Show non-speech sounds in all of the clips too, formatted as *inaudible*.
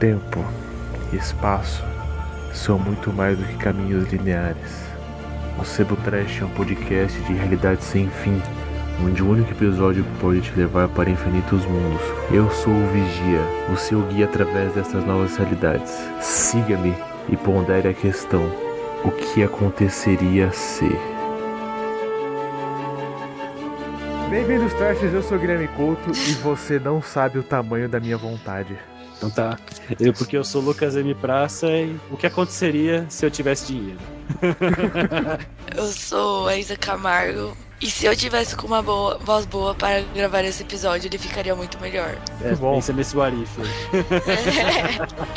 Tempo e espaço são muito mais do que caminhos lineares. O Sebo Trash é um podcast de realidade sem fim, onde o único episódio pode te levar para infinitos mundos. Eu sou o Vigia, o seu guia através dessas novas realidades. Siga-me e pondere a questão: o que aconteceria se? Bem-vindos, Trashers, eu sou o Guilherme Couto e você não sabe o tamanho da minha vontade. Então tá. Eu, porque eu sou Lucas M. Praça e o que aconteceria se eu tivesse dinheiro? *laughs* Eu sou a Isa Camargo. E se eu tivesse com uma boa, voz boa para gravar esse episódio, ele ficaria muito melhor. É, bom. Pensa nesse Warif.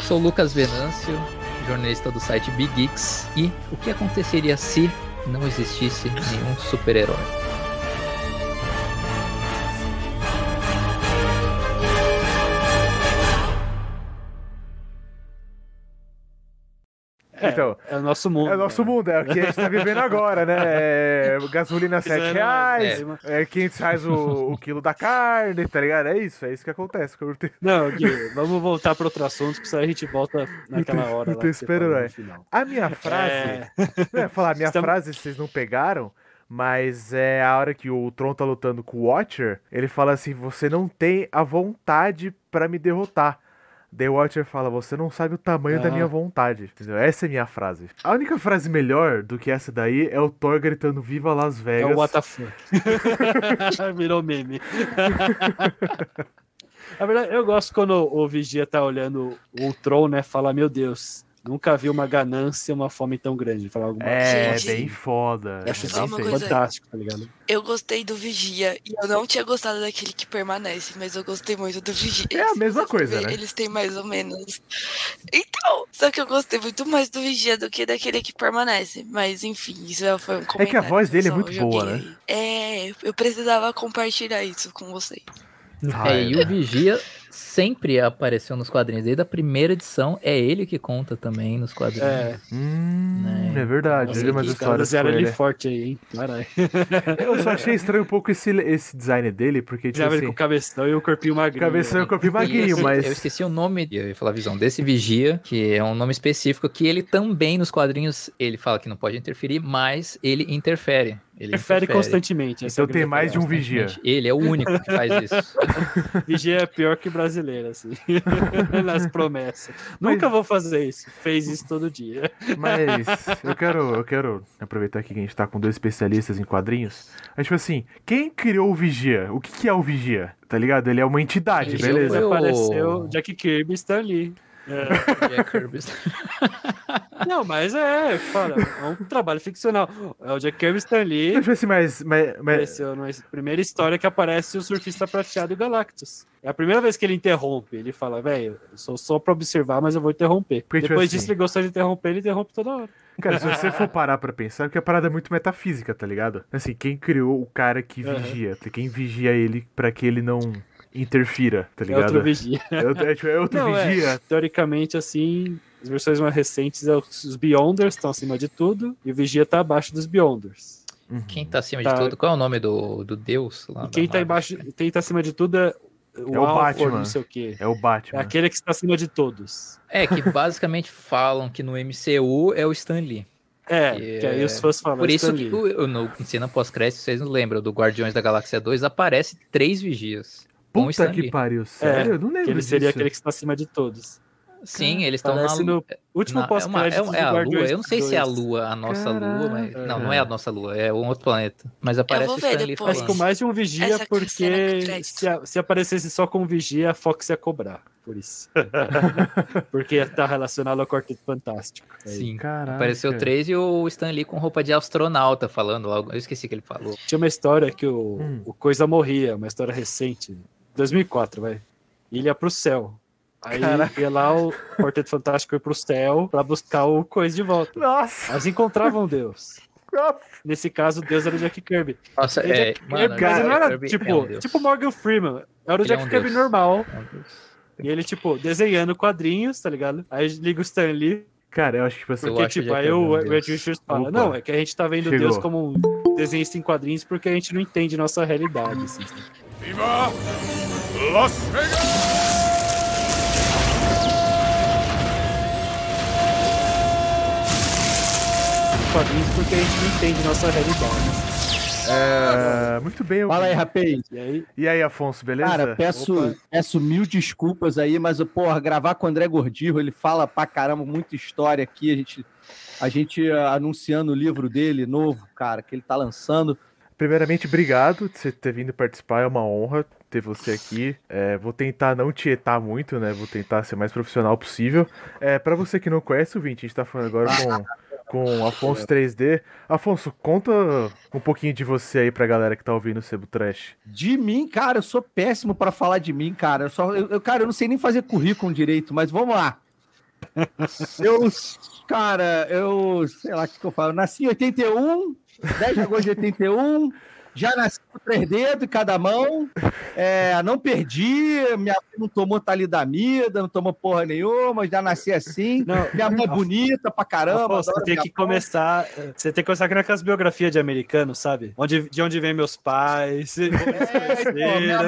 Sou Lucas Venâncio, jornalista do site Big Geeks. E o que aconteceria se não existisse nenhum super-herói? Então, é o nosso mundo. É o nosso né? mundo, é o que a gente tá vivendo agora, né? É gasolina 7 Fizeram- reais, é. é 500 reais o, o quilo da carne, tá ligado? É isso, é isso que acontece. Não, Gui, vamos voltar para outro assunto, que senão a gente volta naquela hora você falou super-herói. no final. A minha frase, É, não é falar, a minha Estamos- frase vocês não pegaram, mas é a hora que o Tron tá lutando com o Watcher, ele fala assim, você não tem a vontade pra me derrotar. The Watcher fala, você não sabe o tamanho da Ah. minha vontade. Entendeu? Essa é a minha frase. A única frase melhor do que essa daí é o Thor gritando Viva Las é Vegas. o WTF. *laughs* Virou meme. Na verdade, eu gosto quando o Vigia tá olhando o Tron, né? Fala, meu Deus, nunca vi uma ganância, uma fome tão grande. Falar alguma É, Gente, bem foda. Eu acho é feito. coisa- fantástico, tá ligado? Eu gostei do Vigia e eu não tinha gostado daquele que permanece, mas eu gostei muito do Vigia. É a mesma coisa, ver, né? Eles têm mais ou menos. Então, só que eu gostei muito mais do Vigia do que daquele que permanece. Mas enfim, isso já foi um comentário. É que a voz dele é muito boa, né? aí. É, eu precisava compartilhar isso com vocês. Ah, É, e o Vigia sempre apareceu nos quadrinhos. Desde a primeira edição, é ele que conta também nos quadrinhos. É, Hum, Né? é verdade. Nossa, Eu li umas que os caras histórias com ele ele. forte aí, hein? Caralho. Eu só achei estranho um pouco esse, esse design dele, porque, tipo Já ele com assim, o cabeção e o corpinho magrinho. cabeção e o corpinho magrinho, mas... Eu esqueci o nome, eu ia falar a visão desse Vigia, que é um nome específico, que ele também nos quadrinhos, ele fala que não pode interferir, mas ele interfere. Ele Interfere interfere constantemente. é Então a tem mais de um vigia. Ele é o único que faz isso. *laughs* Vigia é pior que brasileiro, assim. *laughs* Nas promessas. Mas- Nunca vou fazer isso. Fez isso todo dia. Mas *laughs* eu quero, eu quero aproveitar aqui que a gente tá com dois especialistas em quadrinhos. Mas, tipo assim, quem criou o Vigia? O que, que é o Vigia? Tá ligado? Ele é uma entidade, Ele Ele beleza? foi o- apareceu Jack Kirby e Stan Lee. É. Jack Kirby. *laughs* Não, mas é, fala, é um trabalho ficcional. É o Jack Kirby e Stan Lee. Mas, tipo assim, mas, mas, mas- Apareceu na primeira história que aparece o surfista prateado e o Galactus. É a primeira vez que ele interrompe. Ele fala, velho, eu sou só pra observar, mas eu vou interromper. Porque, tipo Depois assim- disso, ele gostou de interromper, ele interrompe toda hora. Cara, se você *laughs* for parar pra pensar, porque a parada é muito metafísica, tá ligado? Assim, quem criou o cara que vigia? Quem vigia ele pra que ele não interfira, tá É ligado? outro vigia. *laughs* É outro, é, tipo, é outro Não, é. vigia. Teoricamente, assim, as versões mais recentes é os Beyonders estão acima de tudo e o Vigia tá abaixo dos Beyonders. Uhum. Quem tá acima Tá. de tudo? Qual é o nome do, do deus lá E da quem tá Marvel? embaixo, quem tá acima de tudo é o, É o Alford, Batman. não sei o quê. É o É Batman. aquele que está acima de todos. É, que basicamente *laughs* falam que no MCU é o Stan Lee. É, Que que aí é- os fãs falam. Por isso Stan que Lee. o- no em cena pós-crédito, vocês não lembram, do Guardiões da Galáxia 2, aparece três vigias. Com o Puta Stan que Lee. pariu, sério? eu não lembro Que ele seria disso. aquele que está acima de todos. Sim, eles estão na no último na- é, é, um- é a lua. Eu não sei se é a lua. a nossa lua, mas. Caraca. Não, não é a nossa lua, é um outro planeta. Mas aparece o ver Stan Lee depois. Mas falando. com mais de um vigia, Essa porque se, a- se aparecesse só com um vigia, a Fox ia cobrar. Por isso. *laughs* porque tá relacionado ao Quarteto Fantástico. Aí. Sim. Caraca. Apareceu três e o Stan Lee com roupa de astronauta falando algo. Eu esqueci o que ele falou. Tinha uma história que o, Hum. o Coisa morria, uma história recente. 2004, vai. Ele ia pro céu. Aí Caraca. ia lá, o Quarteto Fantástico ia pro céu pra buscar o Coisa de volta. Nossa! Elas encontravam Deus. nossa. Nesse caso, Deus era o Jack Kirby. Nossa, E é. Jack Mano, Kirby, ele não era Kirby tipo, é um tipo Morgan Freeman. Era o Ele é Jack um Kirby deus. normal. É um. E ele, tipo, desenhando quadrinhos, tá ligado? Aí liga o Stan Lee, Cara, eu acho que tipo assim. Porque, tipo, aí Kirby o Red. Richards fala, Opa. não, é que a gente tá vendo Chegou. Deus como um desenhista em quadrinhos porque a gente não entende nossa realidade, assim. Viva Las Vegas! Isso porque a gente não entende nossa realidade. É, ah, muito bem. Fala aí, rapaz. E aí? e aí, Afonso, beleza? Cara, peço, peço mil desculpas aí, mas, porra, gravar com o André Gordirro, ele fala pra caramba muita história aqui. A gente, a gente ah, anunciando o livro dele novo, cara, que ele tá lançando. Primeiramente, obrigado por você ter vindo participar, é uma honra ter você aqui. É, vou tentar não tietar muito, né? Vou tentar ser mais profissional possível. É, para você que não conhece o Vinte, a gente tá falando agora com com Afonso 3D. Afonso, conta um pouquinho de você aí pra galera que tá ouvindo o Sebo Trash. De mim, cara, eu sou péssimo para falar de mim, cara. Eu só, eu, cara, eu não sei nem fazer currículo direito, mas vamos lá. Eu, cara, eu, sei lá o que, eu falo. Nasci em 81, 10 de agosto de 81. Já nasci com três dedos em cada mão. É, não perdi. Minha mãe não tomou talidamida, não tomou porra nenhuma. Já nasci assim. Não, minha mãe é bonita pra caramba. Você tem que porra. começar. Você tem que começar com aquelas biografias de americanos, sabe? Onde, de onde vem meus pais, é, então,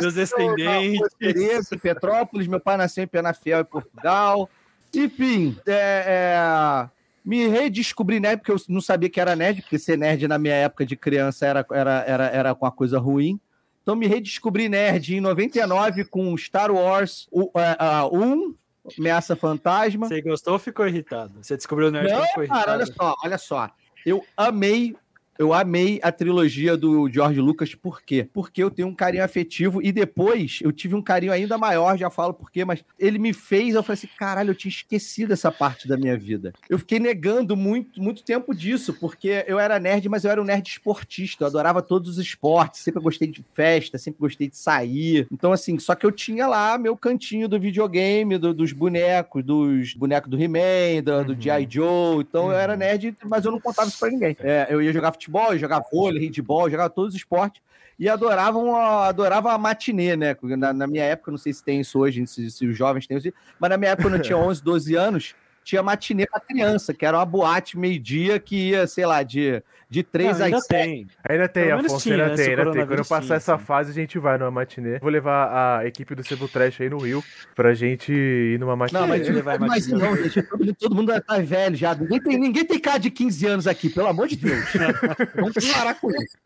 meus descendentes. Em Petrópolis, meu pai nasceu em Penafiel, em Portugal. Enfim, é, é me redescobri nerd, porque eu não sabia que era nerd, porque ser nerd na minha época de criança era, era, era, era uma coisa ruim. Então me redescobri nerd em 99 com Star Wars o, uh, uh, 1, Ameaça Fantasma. Você gostou ou ficou irritado? Você descobriu o nerd não, ficou irritado? Cara, olha só, olha só. Eu amei eu amei a trilogia do George Lucas, por quê? Porque eu tenho um carinho afetivo e depois eu tive um carinho ainda maior, já falo por quê, mas ele me fez, eu falei assim, caralho, eu tinha esquecido essa parte da minha vida. Eu fiquei negando muito, muito tempo disso, porque eu era nerd, mas eu era um nerd esportista, eu adorava todos os esportes, sempre gostei de festa, sempre gostei de sair. Então, assim, só que eu tinha lá meu cantinho do videogame, do, dos bonecos, dos bonecos do He-Man, do, do uhum. G.I. Joe, então uhum. eu era uhum. nerd, mas eu não contava isso pra ninguém. É, eu ia jogar futebol futebol, jogava vôlei, handball, jogava todos os esportes e adoravam adorava a matinê, né? Na, na, minha época, não sei se tem isso hoje, se, se os jovens têm isso, mas na minha época, quando eu tinha *laughs* 11, 12 anos, tinha matinê para criança, que era uma boate meio-dia que ia, sei lá, de, de 3 não, às 7. Tem. Ainda tem, Afonso, tinha, ainda né? tem, ainda tem. Quando eu passar essa fase, a gente vai numa matinê. Vou levar a equipe do Cebu Trash aí no Rio pra gente ir numa matinê. Não, mas, mas não, gente, todo mundo tá velho já. Ninguém tem, ninguém tem cara de 15 anos aqui, pelo amor de Deus. *laughs* Vamos parar com isso.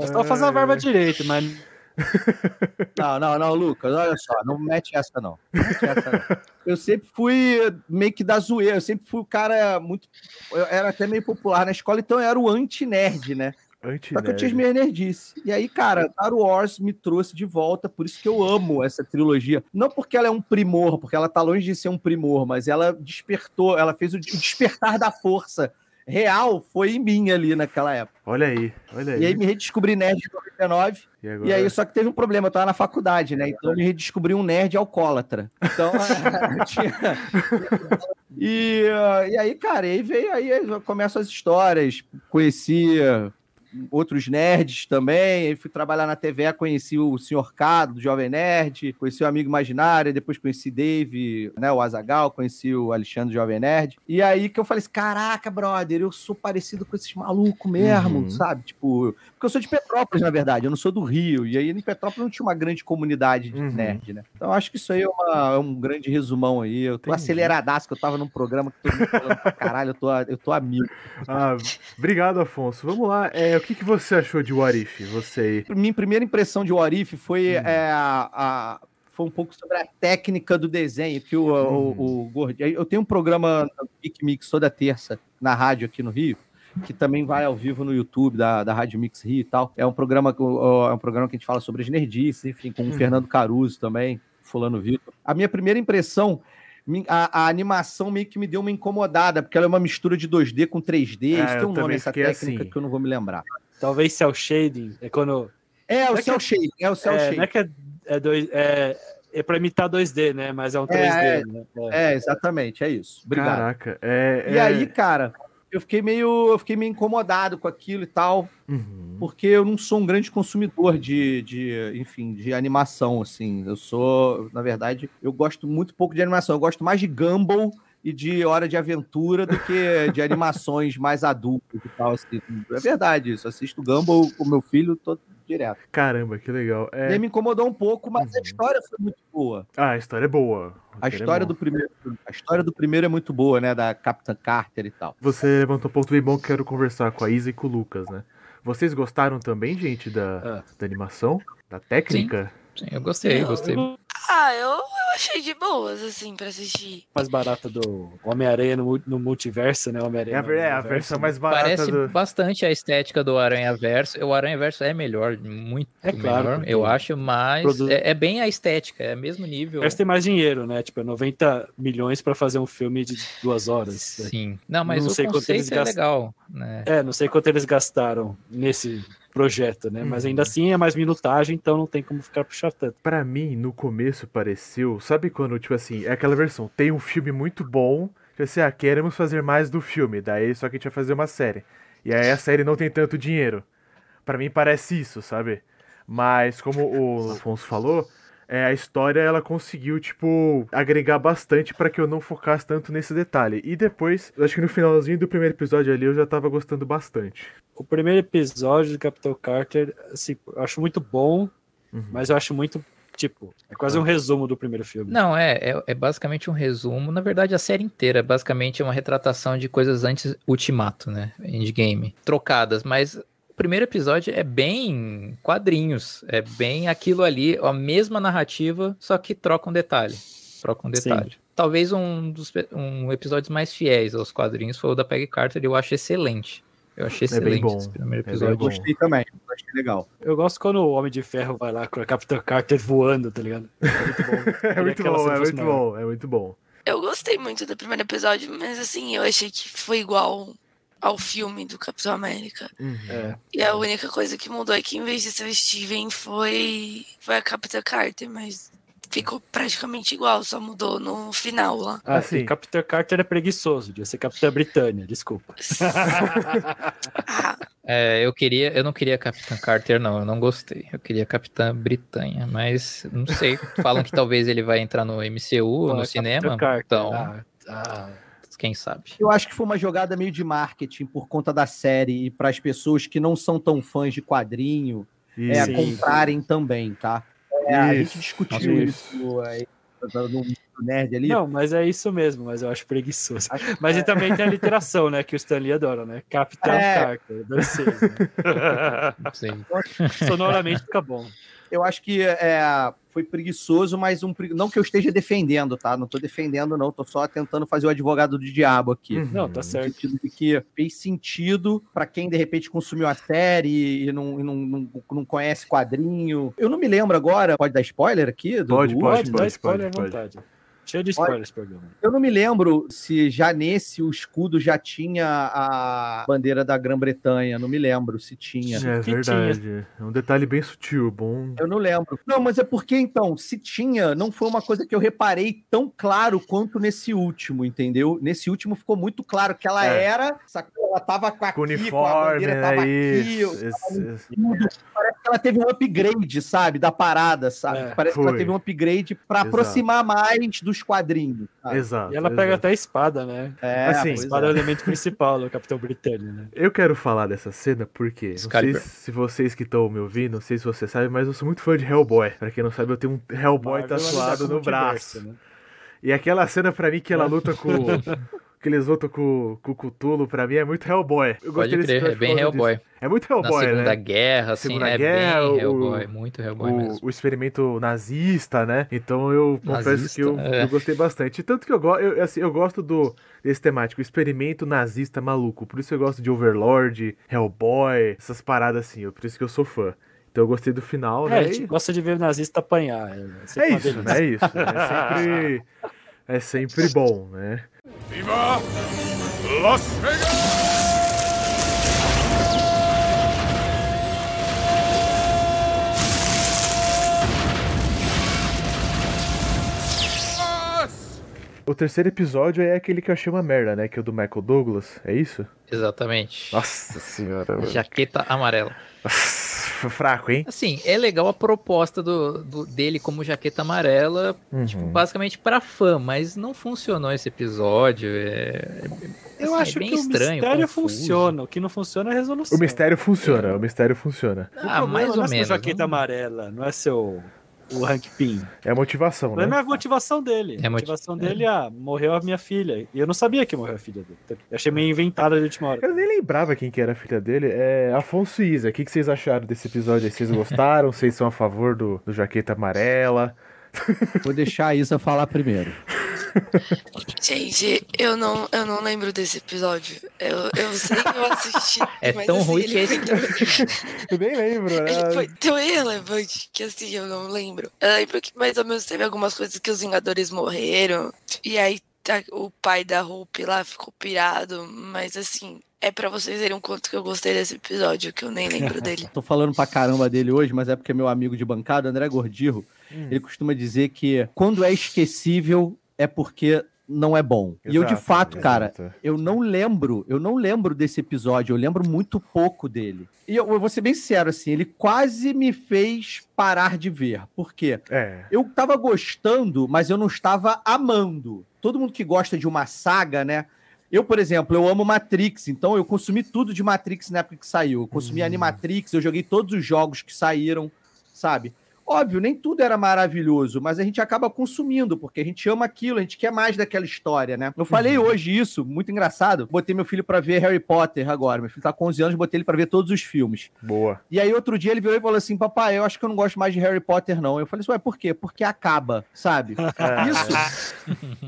É só fazer a barba direito, mas *laughs* não, não, não, Lucas, olha só, não mete essa não. Mete essa, não. *laughs* Eu sempre fui meio que da zoeira, eu sempre fui o cara muito. Eu era até meio popular na escola, então eu era o anti-nerd, né? Anti Só que eu tinha as minhas nerdices. E aí, cara, Star Wars me trouxe de volta, por isso que eu amo essa trilogia. Não porque ela é um primor, porque ela tá longe de ser um primor, mas ela despertou, ela fez o despertar da força real foi em mim ali naquela época. Olha aí, olha aí. E aí me redescobri nerd em 99. E, agora... e aí, só que teve um problema, eu tava na faculdade, né? Então eu me redescobri um nerd alcoólatra. Então, *laughs* tinha... e, e aí, cara, aí veio, aí começam as histórias. Conhecia outros nerds também. Aí fui trabalhar na TV, conheci o Sr. Cado, do Jovem Nerd, conheci o Amigo Imaginário, depois conheci Dave, né, o Azagal, conheci o Alexandre do Jovem Nerd. E aí que eu falei assim: caraca, brother, eu sou parecido com esses malucos mesmo, uhum. sabe? Tipo, porque eu sou de Petrópolis, na verdade, eu não sou do Rio. E aí em Petrópolis não tinha uma grande comunidade de uhum. nerd, né? Então acho que isso aí é, uma, é um grande resumão aí. Eu tô Entendi. aceleradaço, que eu tava num programa que todo mundo falando pra caralho, eu tô, eu tô amigo. Ah, obrigado, Afonso. Vamos lá. É, que, que você achou de What If? Você Minha primeira impressão de What If foi hum. é, a, foi um pouco sobre a técnica do desenho, que o, hum. o, o Gordinho. Eu tenho um programa Geek Mix toda terça na rádio aqui no Rio, que também vai ao vivo no YouTube da, da Rádio Mix Rio e tal. É um programa, é um programa que a gente fala sobre as nerdices, enfim, com o hum. Fernando Caruso também, Fulano Vitor. A minha primeira impressão a, a, animação meio que me deu uma incomodada, porque ela é uma mistura de 2D com 3D. É, tem um nome essa técnica assim. que eu não vou me lembrar. Talvez cel shading, é quando. É, o é cel é, shading, é o cel é, shading. Não é que é, é, dois, é, é para imitar 2D, né? Mas é um 3D, é, né? É. é. exatamente, é isso. Obrigado. Caraca, é, E aí, cara, eu fiquei meio, eu fiquei meio incomodado com aquilo e tal, uhum. porque eu não sou um grande consumidor de, de, enfim, de animação, assim. Eu sou, na verdade, eu gosto muito pouco de animação. Eu gosto mais de Gumball e de Hora de Aventura do que de animações mais adultas e tal. Assim. É verdade isso. Assisto Gumball com meu filho todo, direto. Caramba, que legal. É... E me incomodou um pouco, mas uhum. a história foi muito boa. Ah, a história é boa. A história, é do primeiro, a história do primeiro é muito boa, né? Da Capitã Carter e tal. Você levantou um ponto bem bom que quero conversar com a Isa e com o Lucas, né? Vocês gostaram também, gente, da, ah. da animação? Da técnica? Sim, sim eu gostei, eu gostei. Ah, eu, eu achei de boas, assim, pra assistir. Mais barata do Homem-Aranha no, no, multiverso, né? Homem-Aranha. É, é, a versão mais barata. Parece do... bastante a estética do Aranha Verso. O Aranha Verso é melhor, muito é claro, melhor, eu acho, mas Produ... é, é, bem a estética, é o mesmo nível. Parece tem mais dinheiro, né? Tipo, 90 milhões pra fazer um filme de duas horas. Sim. Não, mas não o conceito é gast... legal. Né? É, não sei quanto eles gastaram nesse projeto, né? Uhum. Mas ainda assim é mais minutagem, então não tem como ficar puxar tanto. Para mim, no começo pareceu, sabe quando, tipo assim, é aquela versão, tem um filme muito bom, que assim, ah, queremos fazer mais do filme, daí só que a gente vai fazer uma série. E aí a série não tem tanto dinheiro. Para mim parece isso, sabe? Mas como o Afonso falou, é, a história ela conseguiu, tipo, agregar bastante para que eu não focasse tanto nesse detalhe. E depois, acho que no finalzinho do primeiro episódio ali, eu já tava gostando bastante. O primeiro episódio do Capitão Carter, assim, eu acho muito bom, uhum. mas eu acho muito Tipo, é quase um resumo do primeiro filme. Não, é, é, é, basicamente um resumo. Na verdade, a série inteira é basicamente uma retratação de coisas antes Ultimato, né? Endgame. Trocadas, mas o primeiro episódio é bem quadrinhos, é bem aquilo ali, a mesma narrativa, só que troca um detalhe. Troca um detalhe. Sim. Talvez um dos um episódios mais fiéis aos quadrinhos foi o da Peggy Carter, e eu achei excelente. Eu achei excelente é bom. esse primeiro episódio. É eu gostei também, achei legal. Eu gosto quando o Homem de Ferro vai lá com a Capitã Carter voando, tá ligado? *laughs* É muito bom. é muito bom, é muito bom, é muito bom. Eu gostei muito do primeiro episódio, mas assim, eu achei que foi igual ao filme do Capitão América. Uhum. É. E a única coisa que mudou é que em vez de ser o Steven foi, foi a Capitã Carter, mas ficou praticamente igual, só mudou no final lá. Ah, sim. Capitã Carter é preguiçoso, devia ser Capitã Britânia, desculpa. *laughs* ah. é, eu queria, eu não queria Capitã Carter, não, eu não gostei. Eu queria Capitã Britânia, mas não sei. Falam que talvez ele vai entrar no MCU, no cinema. Carter, então. Ah, ah quem sabe. Eu acho que foi uma jogada meio de marketing por conta da série e para as pessoas que não são tão fãs de quadrinho é, comprarem também, tá? É, a gente discutiu isso, isso aí, no nerd ali. Não, mas é isso mesmo, mas eu acho preguiçoso. Acho mas é. também tem a literação, né? Que o Stanley adora, né? Capitão é. Carter, ser. Né? *laughs* Sim. Sonoramente fica bom. Eu acho que é, foi preguiçoso, mas um não que eu esteja defendendo, tá? Não tô defendendo, não. Tô só tentando fazer o advogado do diabo aqui. Uhum. Não, tá certo. No sentido de que fez sentido para quem de repente consumiu a série e não, e não, não, não, conhece quadrinho. Eu não me lembro agora. Pode dar spoiler aqui? Do, pode, pode, pode, pode, spoiler pode, à vontade. Cheio de spoilers, programa. Eu não me lembro se já nesse o escudo já tinha a bandeira da Grã-Bretanha. Não me lembro se tinha. É verdade. Tinha. É um detalhe bem sutil, bom. Eu não lembro. Não, mas é porque então, se tinha, não foi uma coisa que eu reparei tão claro quanto nesse último, entendeu? Nesse último ficou muito claro que ela é. era, ela tava com aqui, com, uniforme, com a bandeira tava é aqui. Isso, isso, Parece que ela teve um upgrade, sabe, da parada, sabe? É, Parece foi. que ela teve um upgrade para aproximar mais do dos quadrinhos. Sabe? Exato. E ela exato. pega até a espada, né? É, assim, a espada é. é o elemento principal do Capitão Britânia, né? Eu quero falar dessa cena porque, não sei se vocês que estão me ouvindo, não sei se você sabe, mas eu sou muito fã de Hellboy. Pra quem não sabe, eu tenho um Hellboy Marvel tatuado no braço. Né? E aquela cena pra mim que ela luta com *laughs* aqueles outros com, com o Cthulhu, pra mim é muito Hellboy. Eu Pode crer, é bem Hellboy. Disso. É muito Hellboy, Na Segunda né? Guerra, assim, Segunda é Guerra, bem Hellboy, muito Hellboy o, mesmo. O experimento nazista, né? Então eu nazista, confesso que eu, é. eu, gostei bastante. Tanto que eu, eu, assim, eu gosto do, desse temático, experimento nazista maluco. Por isso eu gosto de Overlord, Hellboy, essas paradas assim. Por isso que eu sou fã. Então eu gostei do final, é, né? A gente gosta de ver nazista apanhar. É, é isso, né? É isso. É sempre, *laughs* é sempre bom, né? Viva Las Vegas! O terceiro episódio é aquele que eu achei uma merda, né? Que é o do Michael Douglas, é isso? Exatamente. Nossa senhora. *laughs* Jaqueta amarela. Fraco, hein? Assim, é legal a proposta do, do dele como jaqueta amarela, uhum. tipo, basicamente para fã, mas não funcionou esse episódio. É, eu assim, acho é que estranho, o mistério confuso. funciona. O que não funciona é a resolução. O mistério funciona, é. o mistério funciona. Ah, mais ou não é menos. jaqueta não... amarela, não é seu o Hank Pym. É a motivação, né? Não é a motivação dele. É a motivação dele, é. ah, morreu a minha filha. E eu não sabia que morreu a filha dele. Eu achei meio inventada de última hora. Eu nem lembrava quem que era a filha dele. É Afonso Isa. O que, que vocês acharam desse episódio? Vocês gostaram? vocês são a favor do, do Jaqueta Amarela? Vou deixar a Isa falar primeiro. *laughs* Gente, eu não, eu não lembro desse episódio. Eu, eu sei que eu assisti. *laughs* É tão assim, ruim que esse. eu nem lembro, né? Ele foi tão irrelevante que assim, eu não lembro. Eu lembro que mais ou menos teve algumas coisas que os Vingadores morreram. E aí tá, o pai da Hope lá ficou pirado. Mas assim, é para vocês verem o quanto que eu gostei desse episódio, que eu nem lembro *laughs* dele. Tô falando pra caramba dele hoje, mas é porque é meu amigo de bancada, André Gordirro, hum. ele costuma dizer que quando é esquecível, é porque não é bom. Exato, e eu, de fato, cara, eu não lembro, eu não lembro desse episódio, eu lembro muito pouco dele. E eu, eu vou ser bem sincero, assim, ele quase me fez parar de ver. Por quê? É. Eu tava gostando, mas eu não estava amando. Todo mundo que gosta de uma saga, né? Eu, por exemplo, eu amo Matrix, então eu consumi tudo de Matrix na época que saiu. Eu consumi hum. Animatrix, eu joguei todos os jogos que saíram, sabe? Óbvio, nem tudo era maravilhoso, mas a gente acaba consumindo, porque a gente ama aquilo, a gente quer mais daquela história, né? Eu falei uhum. hoje isso, muito engraçado. Botei meu filho para ver Harry Potter agora. Meu filho tá com 11 anos, botei ele para ver todos os filmes. Boa. E aí outro dia ele virou e falou assim: Papai, eu acho que eu não gosto mais de Harry Potter, não. Eu falei assim: Ué, por quê? Porque acaba, sabe? É. Isso,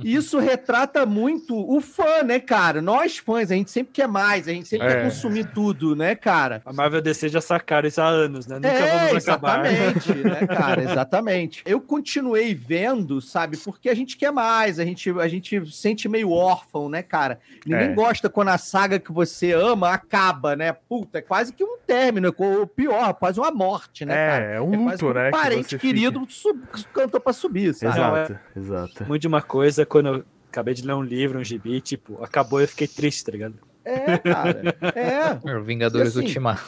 isso retrata muito o fã, né, cara? Nós fãs, a gente sempre quer mais, a gente sempre é. quer consumir tudo, né, cara? A Marvel DC já sacaram isso há anos, né? Nunca é, vamos acabar. Exatamente, né? *laughs* cara, *laughs* exatamente. Eu continuei vendo, sabe, porque a gente quer mais, a gente, a gente sente meio órfão, né, cara? Ninguém é. gosta quando a saga que você ama acaba, né? Puta, é quase que um término, ou pior, quase uma morte, né, é, cara? É, um luto, é né? Um parente querido sub, cantou pra subir, sabe? Exato, é, exato. Muito de uma coisa, quando eu acabei de ler um livro, um gibi, tipo, acabou e eu fiquei triste, tá ligado? É, cara. É. Vingadores assim, Ultimato.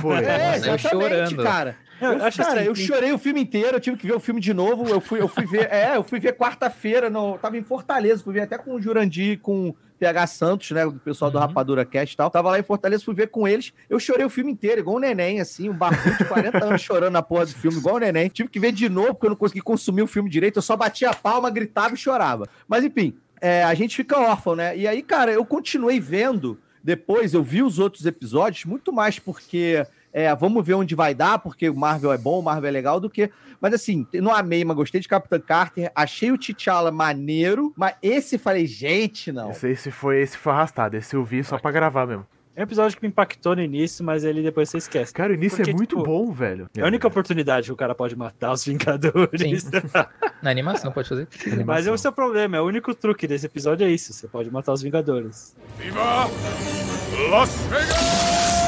Foi. É, exatamente, chorando. cara. Eu, eu cara, assim, eu chorei o filme inteiro, eu tive que ver o filme de novo. Eu fui, eu fui ver, é, eu fui ver quarta-feira, no, tava em Fortaleza, fui ver até com o Jurandir, com o PH Santos, né, o pessoal do uhum. Rapadura Cast e tal. Tava lá em Fortaleza, fui ver com eles. Eu chorei o filme inteiro, igual um neném, assim, um barbudo de 40 anos chorando na porra do filme, igual um neném. Tive que ver de novo, porque eu não consegui consumir o filme direito, eu só batia a palma, gritava e chorava. Mas enfim, é, a gente fica órfão, né? E aí, cara, eu continuei vendo. Depois eu vi os outros episódios, muito mais porque é, vamos ver onde vai dar, porque o Marvel é bom, o Marvel é legal, do que. Mas assim, não amei, mas gostei de Capitã Carter, achei o T'Challa maneiro, mas esse falei, gente, não. Esse, esse, foi, esse foi arrastado, esse eu vi só pra gravar mesmo. É um episódio que me impactou no início, mas ele depois você esquece. Cara, o início Porque, é muito tipo, bom, velho. É a única oportunidade que o cara pode matar os Vingadores. *laughs* Na animação pode fazer. Mas é o seu problema, é o único truque desse episódio é isso. Você pode matar os Vingadores. Viva Las Vegas!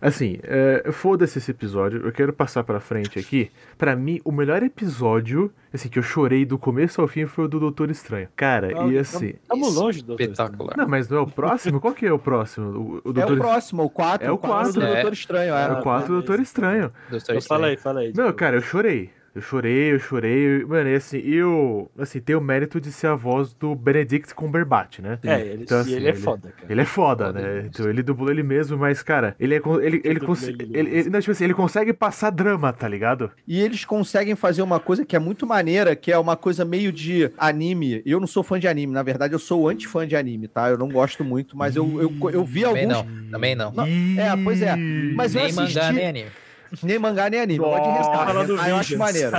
Assim, é, foda-se esse episódio, eu quero passar pra frente aqui. Para mim, o melhor episódio, assim, que eu chorei do começo ao fim foi o do Doutor Estranho. Cara, não, e assim. Estamos longe do Doutor Espetacular. Não, mas não é o próximo? Qual que é o próximo? O, o Doutor... É o próximo, o 4. É o 4 do Doutor Estranho. É, é o 4 do Doutor Estranho. Doutor Fala aí, fala aí. Não, cara, eu chorei. Eu chorei, eu chorei. Mano, e assim, eu assim, tem o mérito de ser a voz do Benedict Cumberbatch, né? É, ele, então, assim, ele é foda, cara. Ele é foda, foda né? Ele então ele dublou ele mesmo, mas, cara, ele é. Ele, ele, cons ele, ele, ele, não, tipo assim, ele consegue passar drama, tá ligado? E eles conseguem fazer uma coisa que é muito maneira, que é uma coisa meio de anime. Eu não sou fã de anime, na verdade, eu sou anti-fã de anime, tá? Eu não gosto muito, mas eu, eu, eu vi também alguns. Não, também não. não. É, pois é. Mas nem eu assisti. Mangá, nem anime. Nem mangá, nem anime. Pode restar. Hentai eu acho maneiro.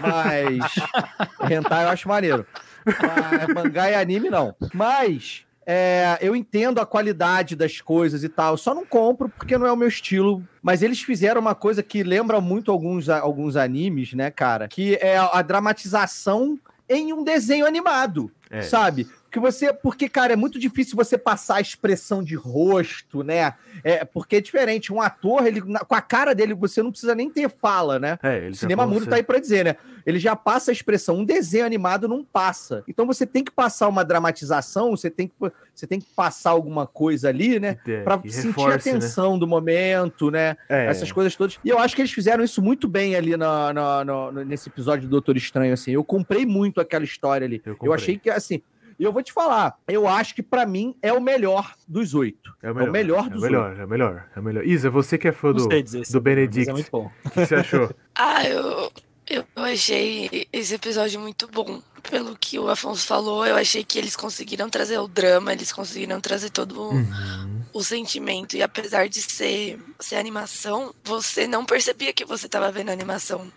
Mas. Hentai eu acho maneiro. Mas, mangá e anime, não. Mas. É, eu entendo a qualidade das coisas e tal, só não compro porque não é o meu estilo. Mas eles fizeram uma coisa que lembra muito alguns, alguns animes, né, cara? Que é a dramatização em um desenho animado, é. sabe? Que você, porque cara, é muito difícil você passar a expressão de rosto, né? É, porque é diferente, um ator, ele com a cara dele você não precisa nem ter fala, né? É, o cinema mudo tá aí para dizer, né? Ele já passa a expressão, um desenho animado não passa. Então você tem que passar uma dramatização, você tem que você tem que passar alguma coisa ali, né? É, para sentir reforce, a né? tensão né? do momento, né? É. Essas coisas todas. E eu acho que eles fizeram isso muito bem ali no, nesse episódio do Doutor Estranho, assim. Eu comprei muito aquela história ali. Eu, eu achei que, assim, e eu vou te falar, eu acho que para mim é o melhor dos oito. É o melhor, é o melhor dos é o melhor, oito. É o melhor, é o melhor. Isa, você que é fã do, do Benedict, é muito bom. o que você achou? *laughs* ah, eu, eu achei esse episódio muito bom. Pelo que o Afonso falou, eu achei que eles conseguiram trazer o drama, eles conseguiram trazer todo uhum. o sentimento. E apesar de ser, ser animação, você não percebia que você estava vendo animação.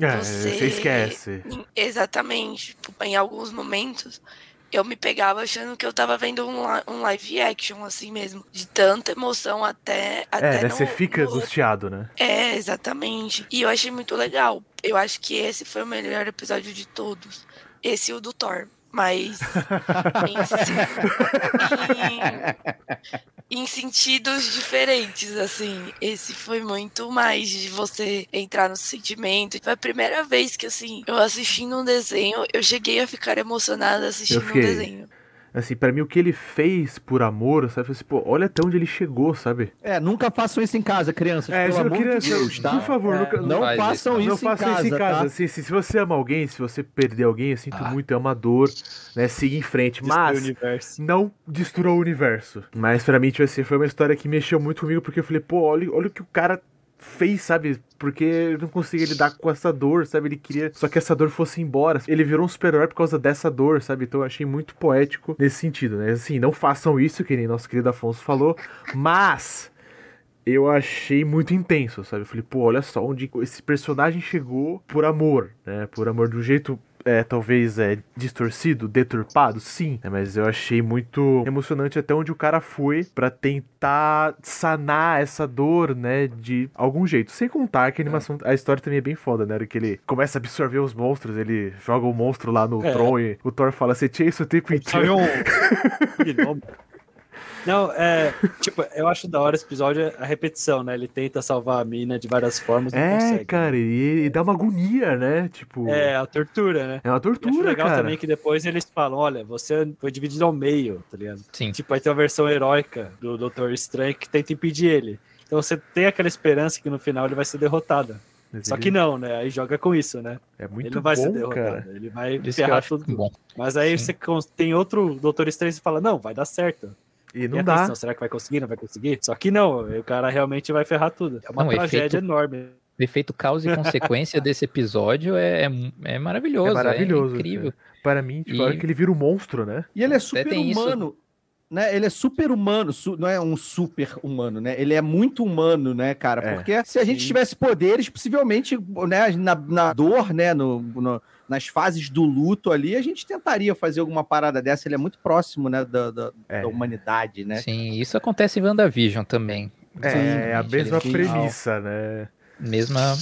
É, você... você esquece. Exatamente. Em alguns momentos, eu me pegava achando que eu tava vendo um, um live action, assim mesmo. De tanta emoção até. até é, né? Você fica no... angustiado, né? É, exatamente. E eu achei muito legal. Eu acho que esse foi o melhor episódio de todos. Esse e o do Thor. Mas. *laughs* em, em, sentidos diferentes, assim. Esse foi muito mais de você entrar no sentimento. Foi a primeira vez que, assim, eu assistindo um desenho, eu cheguei a ficar emocionada assistindo um desenho assim, para mim o que ele fez por amor, sabe? Assim, pô, olha até onde ele chegou, sabe? É, nunca façam isso em casa, crianças, é, pelo amor criança, de Deus, tá? Por favor, é, nunca, não, não façam isso, não façam isso em casa, tá? Assim, se, se, você ama alguém, se você perder alguém, eu sinto ah. muito, é uma dor, né? Siga em frente, Destrui mas não destrua o universo. Mas para mim, tipo assim, foi uma história que mexeu muito comigo, porque eu falei, pô, olha, olha o que o cara fez, sabe? Porque ele não conseguia lidar com essa dor, sabe? Ele queria só que essa dor fosse embora. Ele virou um super-herói por causa dessa dor, sabe? Então eu achei muito poético nesse sentido, né? Assim, não façam isso, que nem nosso querido Afonso falou, mas eu achei muito intenso, sabe? Eu falei, pô, olha só onde esse personagem chegou por amor, né? Por amor de um jeito é, talvez é distorcido, deturpado, sim, né, mas eu achei muito emocionante até onde o cara foi para tentar sanar essa dor, né, de algum jeito. Sem contar que a animação, a história também é bem foda, né, que ele começa a absorver os monstros, ele joga o monstro lá no é. Tron e o Thor fala, você tinha isso o tempo inteiro. *laughs* Não, é. Tipo, eu acho da hora esse episódio a repetição, né? Ele tenta salvar a mina de várias formas. É, consegue, cara, e, e, dá uma agonia, né? Tipo. É, a tortura, né? É uma tortura. Acho legal cara. também que depois eles falam: olha, você foi dividido ao meio, tá ligado? Sim. Tipo, aí tem a versão heróica do Doutor Estranho que tenta impedir ele. Então você tem aquela esperança que no final ele vai ser derrotado. Mas Só ele... que não, né? Aí joga com isso, né? É muito ele não vai bom, ser derrotado, cara. ele vai ferrar tudo. Bom. Mas aí Sim. você tem outro Doutor Estranho e fala: não, vai dar certo. E não e dá. Atenção, será que vai conseguir? Não vai conseguir? Só que não, o cara realmente vai ferrar tudo. É uma não, tragédia efeito, enorme. O efeito causa e consequência *laughs* desse episódio é, é, é maravilhoso. É maravilhoso. É incrível. Para mim, tipo, e... a hora que ele vira um monstro, né? E ele é super humano. Isso né? Ele é super humano, su não é um super humano, né? Ele é muito humano, né, cara? É, Porque se a gente sim. tivesse poderes, possivelmente, né, na, na dor, né, no, no, nas fases do luto ali, a gente tentaria fazer alguma parada dessa. Ele é muito próximo, né, da, da, é. da humanidade, né? Sim, isso acontece em WandaVision também. É, sim, é a mesma premissa, né? Mesma.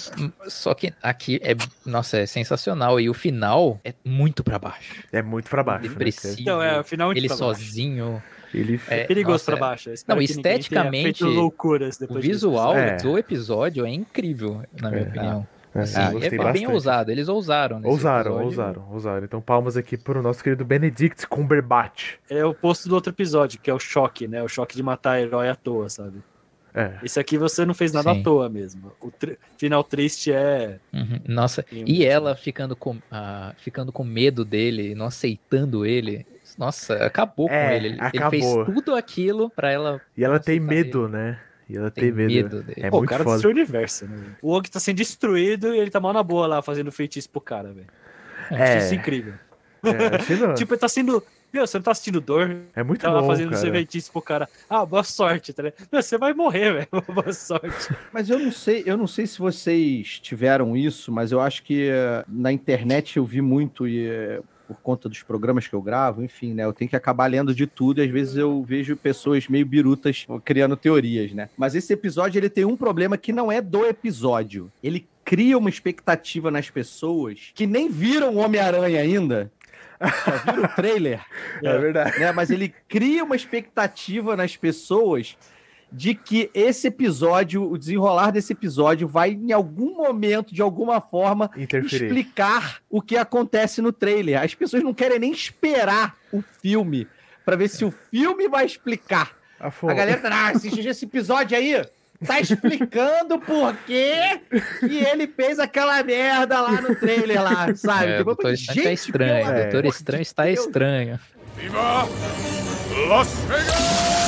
Só que aqui é. Nossa, é sensacional. E o final é muito para baixo. É muito para baixo. Depressivo. Né? Então, é, o final Ele sozinho. Ele é perigoso para baixo. Não, esteticamente, loucuras o visual é. do episódio é incrível, na minha é. opinião. É, assim, é, é bem ousado, eles ousaram. Ousaram, episódio. ousaram, ousaram. Então, palmas aqui pro nosso querido Benedict Cumberbatch. É o posto do outro episódio, que é o choque, né? O choque de matar herói à toa, sabe? É. Esse aqui você não fez nada Sim. à toa mesmo. O tri final triste é. Uhum. Nossa, e ela ficando com, uh, ficando com medo dele, não aceitando ele. Nossa, acabou é, com ele. Ele acabou. fez tudo aquilo pra ela. E ela tem medo, ele. né? E ela tem, tem medo. medo dele. É Pô, muito o cara foda. destruiu o universo, né? O Og tá sendo destruído e ele tá mal na boa lá, fazendo feitiço pro cara, velho. É. Isso é incrível. É, *laughs* tipo, ele tá sendo meu, você não tá sentindo dor? É muito Tava bom, fazendo cara. serventice pro cara. Ah, boa sorte, tá Meu, você vai morrer, velho. *laughs* Boa sorte. Mas eu não sei, eu não sei se vocês tiveram isso, mas eu acho que uh, na internet eu vi muito e uh, por conta dos programas que eu gravo, enfim, né? Eu tenho que acabar lendo de tudo e às vezes eu vejo pessoas meio birutas criando teorias, né? Mas esse episódio ele tem um problema que não é do episódio. Ele cria uma expectativa nas pessoas que nem viram o Homem-Aranha ainda Só viram o trailer. *laughs* É verdade. Né? Mas ele cria uma expectativa nas pessoas de que esse episódio, o desenrolar desse episódio, vai em algum momento, de alguma forma, Interferir. explicar o que acontece no trailer. As pessoas não querem nem esperar o filme para ver se o filme vai explicar. Afonso. A galera tá, ah, assiste esse episódio aí, tá explicando por que que ele fez aquela merda lá no trailer lá, sabe? É, o Tipo, Doutor Estranho tá gente, estranho. O Doutor amor de Estranho está Deus. estranho. Viva Las Vegas!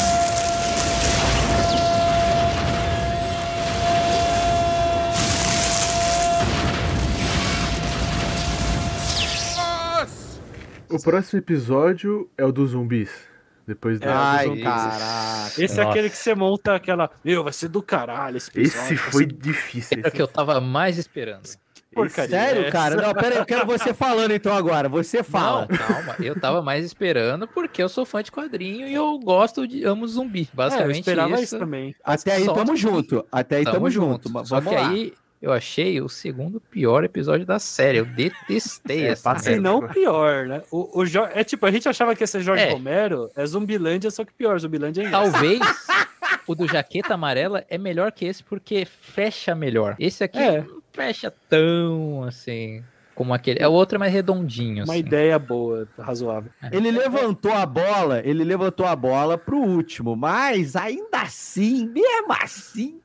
O próximo episódio é o dos zumbis. Depois É, da. Ai, caraca. Esse é Nossa. aquele que você monta aquela. Meu, vai ser do caralho esse episódio. Esse foi ser difícil. Era o que eu tava mais esperando. porcaria. Sério, essa. cara? Não, pera aí, eu quero você falando então agora. Você fala. Não, calma. Eu tava mais esperando porque eu sou fã de quadrinho e eu gosto de amo zumbi. É, eu Basicamente esperava isso. isso também. Até aí Só tamo que- junto. Até aí tamo, junto. mas Só vamos que lá. aí eu achei o segundo pior episódio da série. Eu detestei É, essa passa- Se não, pior, né? O, o Jo- É tipo, a gente achava que ser Jorge É. Romero, é Zumbilândia, só que pior, Zumbilândia é Talvez o do Jaqueta Amarela é melhor que esse porque fecha melhor. Esse aqui É. não fecha tão assim como aquele. É o outro é mais redondinho. uma assim. ideia boa, razoável. Ele levantou a bola, ele levantou a bola pro último, mas ainda assim, mesmo assim,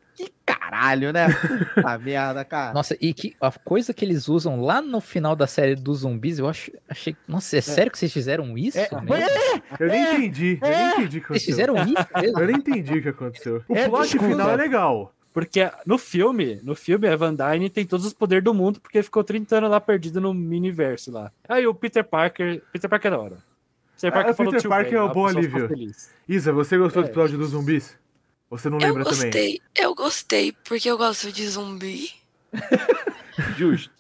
caralho, né? Puta *laughs* merda, cara. Nossa, e que a coisa que eles usam lá no final da série dos zumbis, eu acho, achei. Nossa, é, sério que vocês fizeram isso? É, mesmo? Eu nem É, entendi. Eu nem entendi o que Vocês fizeram isso mesmo? Eu nem entendi o que aconteceu. *laughs* O É, plot desculpa. final é legal. Porque no filme, no filme, a Van Dyne tem todos os poderes do mundo, porque ficou 30 anos lá perdido no mini-verso lá. Aí o Peter Parker. Peter Parker é da hora. Peter Ah, Parker o falou Peter Parker Ben, é o a bom alívio. Isa, você gostou do É. episódio dos zumbis? Você não Eu lembra também? gostei, eu gostei, porque eu gosto de zumbi, *laughs* Justo.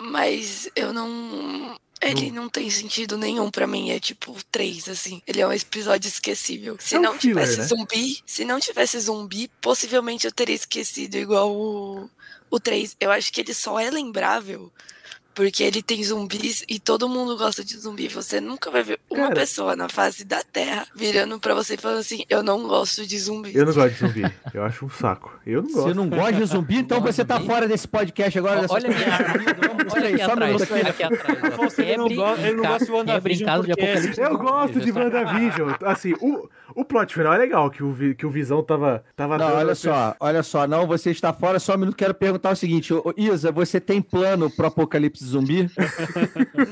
mas eu não. Ele não tem sentido nenhum pra mim, é tipo três, assim. Ele é um episódio esquecível. Se É um não filler, tivesse né? zumbi, se não tivesse zumbi, possivelmente eu teria esquecido igual o, o 3. Eu acho que ele só é lembrável porque ele tem zumbis e todo mundo gosta de zumbi. Você nunca vai ver uma Cara. pessoa na face da Terra virando pra você e falando assim: Eu não gosto de zumbis. Eu não gosto de zumbi. Eu acho um saco. Eu não gosto. Você não gosta de zumbi, então você tá fora desse podcast agora. Olha minha aqui só atrás. minuto. Aqui atrás. ele não ele gosta de WandaVision em caso de é apocalipse. Eu gosto de WandaVision. Assim, o, o plot final é legal, que o, que o Visão tava. tava Não, olha só, olha só, não, você está fora, só um minuto, quero perguntar o seguinte, ô, Isa, você tem plano pro apocalipse zumbi?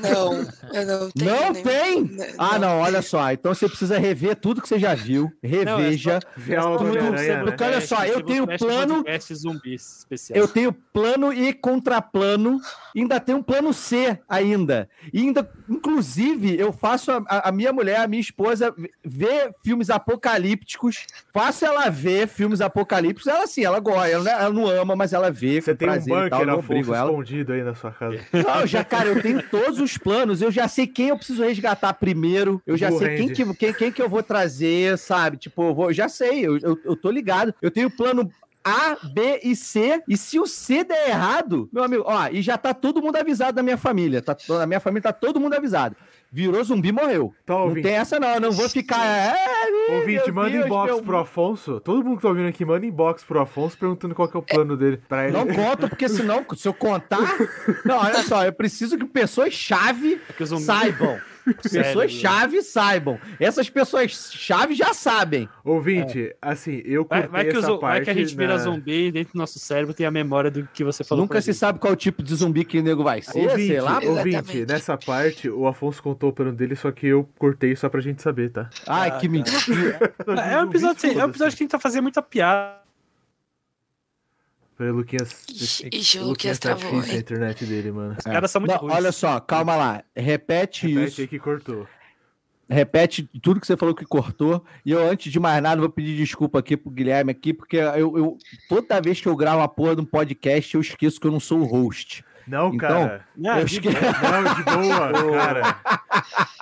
Não, eu não tenho. não nem- tem? Ah, não, olha só, então você precisa rever tudo que você já viu, reveja, a obra do tudo, né? porque olha só, eu tenho plano- zumbis especial. eu tenho plano e contraplano, ainda tem um plano C ainda, e ainda, inclusive, eu faço a, a- minha mulher, a minha esposa, ver filmes apocalípticos, faço ela ver filmes apocalípticos, ela sim, ela gosta, ela, não- ela não ama, mas ela vê Você com tem um tal, bunker Afonso obrigo ela. escondido aí na sua casa. Não, já, cara, eu tenho todos os planos, eu já sei quem eu preciso resgatar primeiro, eu já sei quem que, quem, quem que eu vou trazer, sabe? Tipo, eu, vou, já sei, eu, eu, eu tô ligado. Eu tenho plano A, B e C, e se o C der errado, meu amigo, ó, e já tá todo mundo avisado da minha família, tá, na minha família tá todo mundo avisado. Virou zumbi, morreu. Tá Não tem essa não, eu não vou ficar... É, Ouvinte, manda Deus, inbox meu- pro Afonso. Todo mundo que tá ouvindo aqui, manda inbox pro Afonso perguntando qual que é o plano dele pra ele. Não conta, porque senão, se eu contar... *laughs* Não, olha só, eu preciso que pessoas-chave o zumbi- saibam. Pessoas-chave saibam. Essas pessoas-chave já sabem. Ouvinte, assim, eu Vai, curtei vai que o essa zu- vai parte que a gente vira na- zumbi e dentro do nosso cérebro tem a memória do que você falou. Nunca se gente. sabe qual tipo de zumbi que o nego vai ser, Ouvinte, sei lá. Exatamente. ouvinte, nessa parte, o Afonso contou o plano dele, só que eu cortei só pra gente saber, tá? Ai, que mentira. *laughs* É um episódio, assim, é um episódio que tenta fazer muita piada. Peraí, Luquinhas. Ixi, o Luquinhas Luquinhas tá travou. difícil a internet dele, mano. Os caras são muito Não, ruins. olha só, calma lá. Repete, Repete isso. aí que cortou. Repete tudo que você falou que cortou. E eu, antes de mais nada, vou pedir desculpa aqui pro Guilherme aqui, porque eu, eu- toda vez que eu gravo a porra de um podcast, eu esqueço que eu não sou o host. Não, Então, cara. Não, eu esque- Não, de boa, *laughs* cara.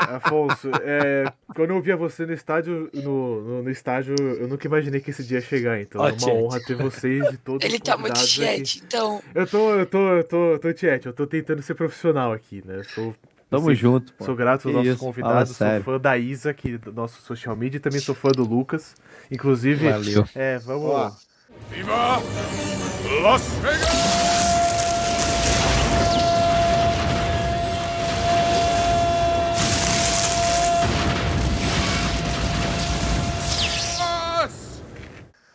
Afonso, é, quando eu via você no estádio, no, no, no estádio, eu nunca imaginei que esse dia ia chegar, então Ó, é uma honra ter vocês e todos Ele os tá muito aqui. chat, então. Eu tô, eu tô, eu tô, tô tiete, eu tô tentando ser profissional aqui, né? Eu sou Tamo Sim. junto. pô. Sou grato aos Que nossos isso, convidados, sou fala fã da Isa, aqui do nosso social media, e também sou fã do Lucas. Inclusive, Valeu. é, vamos. Ó. Viva Las Vegas!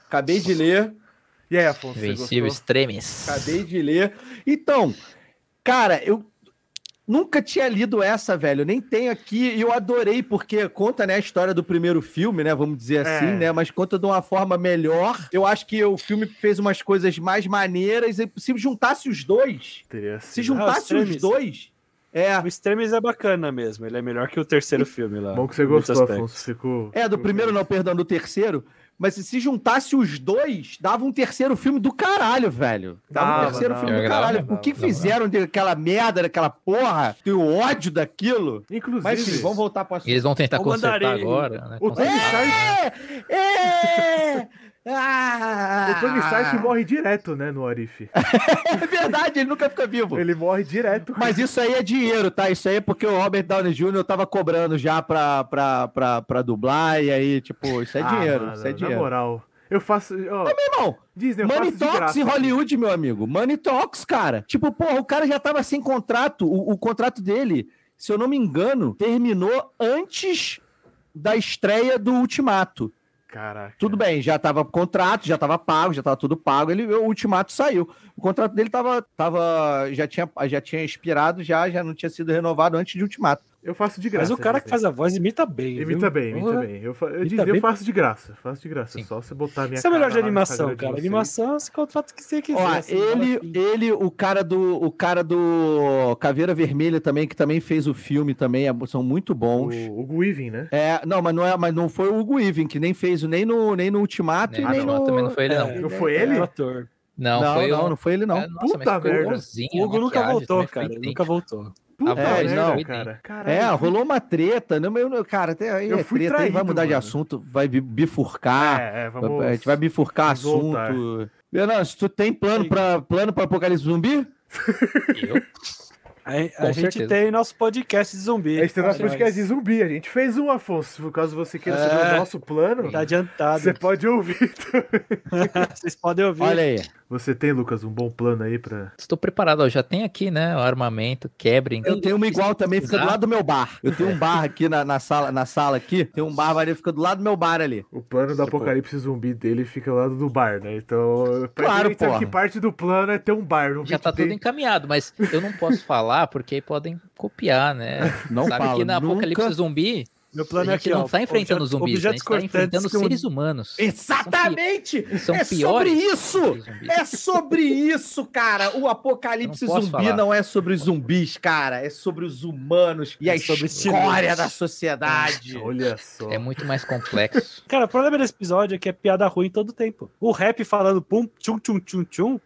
Acabei de ler. E aí, Afonso, gostou? Extremes. Acabei de ler. Então, cara, eu nunca tinha lido essa, velho. Nem tenho aqui e eu adorei, porque conta, né, a história do primeiro filme, né? Vamos dizer É. assim, né? Mas conta de uma forma melhor. Eu acho que o filme fez umas coisas mais maneiras. E se juntasse os dois, Teria se sido juntasse Ah, os os Tremes. dois. É, O Extremes é bacana mesmo. Ele é melhor que o terceiro filme lá. Bom que você gostou. Afonso. Ficou. é, do primeiro não, perdão, do terceiro. Mas se- se juntasse os dois, dava um terceiro filme do caralho, velho. Dava um Dava, terceiro dava. filme do Dava, caralho. o que fizeram daquela merda, daquela porra? Tenho ódio daquilo. Inclusive, Mas enfim, vamos voltar para eles vão tentar O consertar mandarim. agora, né? O Tony. Stark, É! É! *laughs* Ah! o Tony Stark morre direto, né, no Arif. *laughs* É verdade, ele nunca fica vivo. Ele morre direto. Mas isso aí é dinheiro, tá? Isso aí é porque o Robert Downey Jr. tava cobrando já pra, pra, pra, pra dublar, e aí, tipo, isso é Ah, dinheiro, mano, isso é Na dinheiro. moral, eu faço. Ó, Meu irmão, Disney, eu Money Talks graça. em Hollywood, meu amigo. Money Talks, cara. Tipo, porra, o cara já tava sem contrato. O, o contrato dele, se eu não me engano, terminou antes da estreia do Ultimato. Caraca. Tudo bem, já tava contrato, já tava pago, já tava tudo pago. Ele, o Ultimato saiu. O contrato dele tava, tava já tinha, já tinha expirado, já, já não tinha sido renovado antes de Ultimato. Eu faço de graça. Mas o cara que faz a voz imita bem. Imita viu? bem, imita Porra. bem. Eu, fa... eu, Imita Disney, eu bem. faço de graça. Faço de graça. Sim. Só você botar a minha Isso é melhor de animação, de cara. vocês. Animação, você contrata o que você quiser. Ó, assim, ele, ele, o cara do, o cara do Caveira Vermelha também, que também fez o filme também, é- são muito bons. O Hugo Weaving, né? É, não, mas não é, mas não foi o Hugo Weaving, que nem fez o- nem no, nem no Ultimato Nem e nem Ultimato no... também não foi ele, não. É, Não foi é ele? o ator. Não, Não, foi não, o... não foi ele, não. É, nossa, Puta merda. O Hugo nunca voltou, cara. nunca voltou. Puta É, merda, não. cara. Caralho, É, rolou uma treta. Não, eu, cara, até aí Eu é fui treta, aí vai traído, mudar de mano. assunto, vai bi- bifurcar. É, é, vamos. A gente vai bifurcar assunto. Se tu tem plano pra, plano pra Apocalipse Zumbi? Eu? A, a gente certeza. tem nosso podcast de zumbi. A gente tem nosso podcast de zumbi. A gente fez um, Afonso. Por caso você queira É. saber o nosso plano, Tá adiantado. você pode ouvir. *laughs* Vocês podem ouvir. Olha aí. Você tem, Lucas, um bom plano aí pra. Estou preparado, ó, já tem aqui, né, o armamento, quebrem. Eu tenho uma igual também, fica do lado do meu bar. Eu tenho um bar aqui na, na sala, na sala aqui. Tem um bar, ali, fica do lado do meu bar ali. O plano do apocalipse zumbi dele fica ao lado do bar, né? Então, pra Claro, porra. que parte do plano é ter um bar. Já tá tudo encaminhado, mas eu não posso falar porque aí podem copiar, né? Não Sabe fala, que na nunca- Apocalipse Zumbi, Meu a plano é gente aqui, não ó, tá enfrentando objetos- zumbis, a objetos gente tá cortantes enfrentando que um- seres humanos. Exatamente! São é sobre isso! É sobre isso, cara! O apocalipse Eu não zumbi falar. não é sobre os zumbis, cara. É sobre os humanos e É a sobre história da sociedade. *laughs* Olha só. É muito mais complexo. *laughs* Cara, o problema desse episódio é que é piada ruim todo tempo. O rap falando pum, tchum, tchum, tchum, tchum.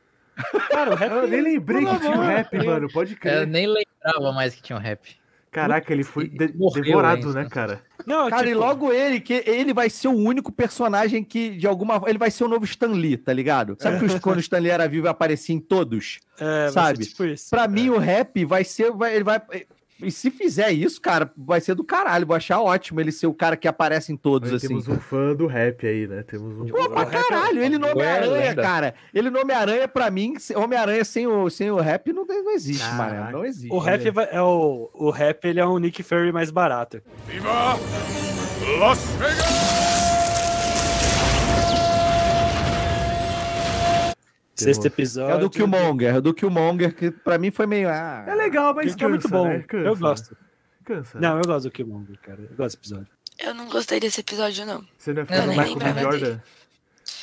Cara, o rap. *laughs* Eu nem lembrei que tinha um rap, mano. Pode Eu crer. nem lembrava mais que tinha um rap. Caraca, ele foi de- Morreu devorado, ainda. né, cara? Não, Cara, e tipo, logo ele, que ele vai ser o único personagem que, de alguma Ele vai ser o novo Stan Lee, tá ligado? Sabe que os- quando o Stan Lee era vivo aparecia em todos? é, sabe? tipo isso. Pra mim, o rap vai ser. Vai, ele vai. E se fizer isso, cara, vai ser do caralho. Vou achar ótimo ele ser o cara que aparece em todos, assim. temos um fã do rap aí, né? Temos um. Pô, pra caralho, ele no É, Homem-Aranha, cara. Ele no Homem-Aranha, pra mim, Homem-Aranha sem o, sem o rap não, não existe, Caraca. mano. Não existe. O rap é o, o rap ele é um Nick Fury mais barato. Viva Las Vegas! Sexto É episódio. o do Killmonger, é o do Killmonger, que pra mim foi meio. Ah, É legal, mas Que é muito cansa, bom. né? Cansa, eu gosto. Cansa. Não, eu gosto do Killmonger, cara. Eu gosto desse episódio. Eu não gostei desse episódio, não. Você não é fã do Michael B. Jordan?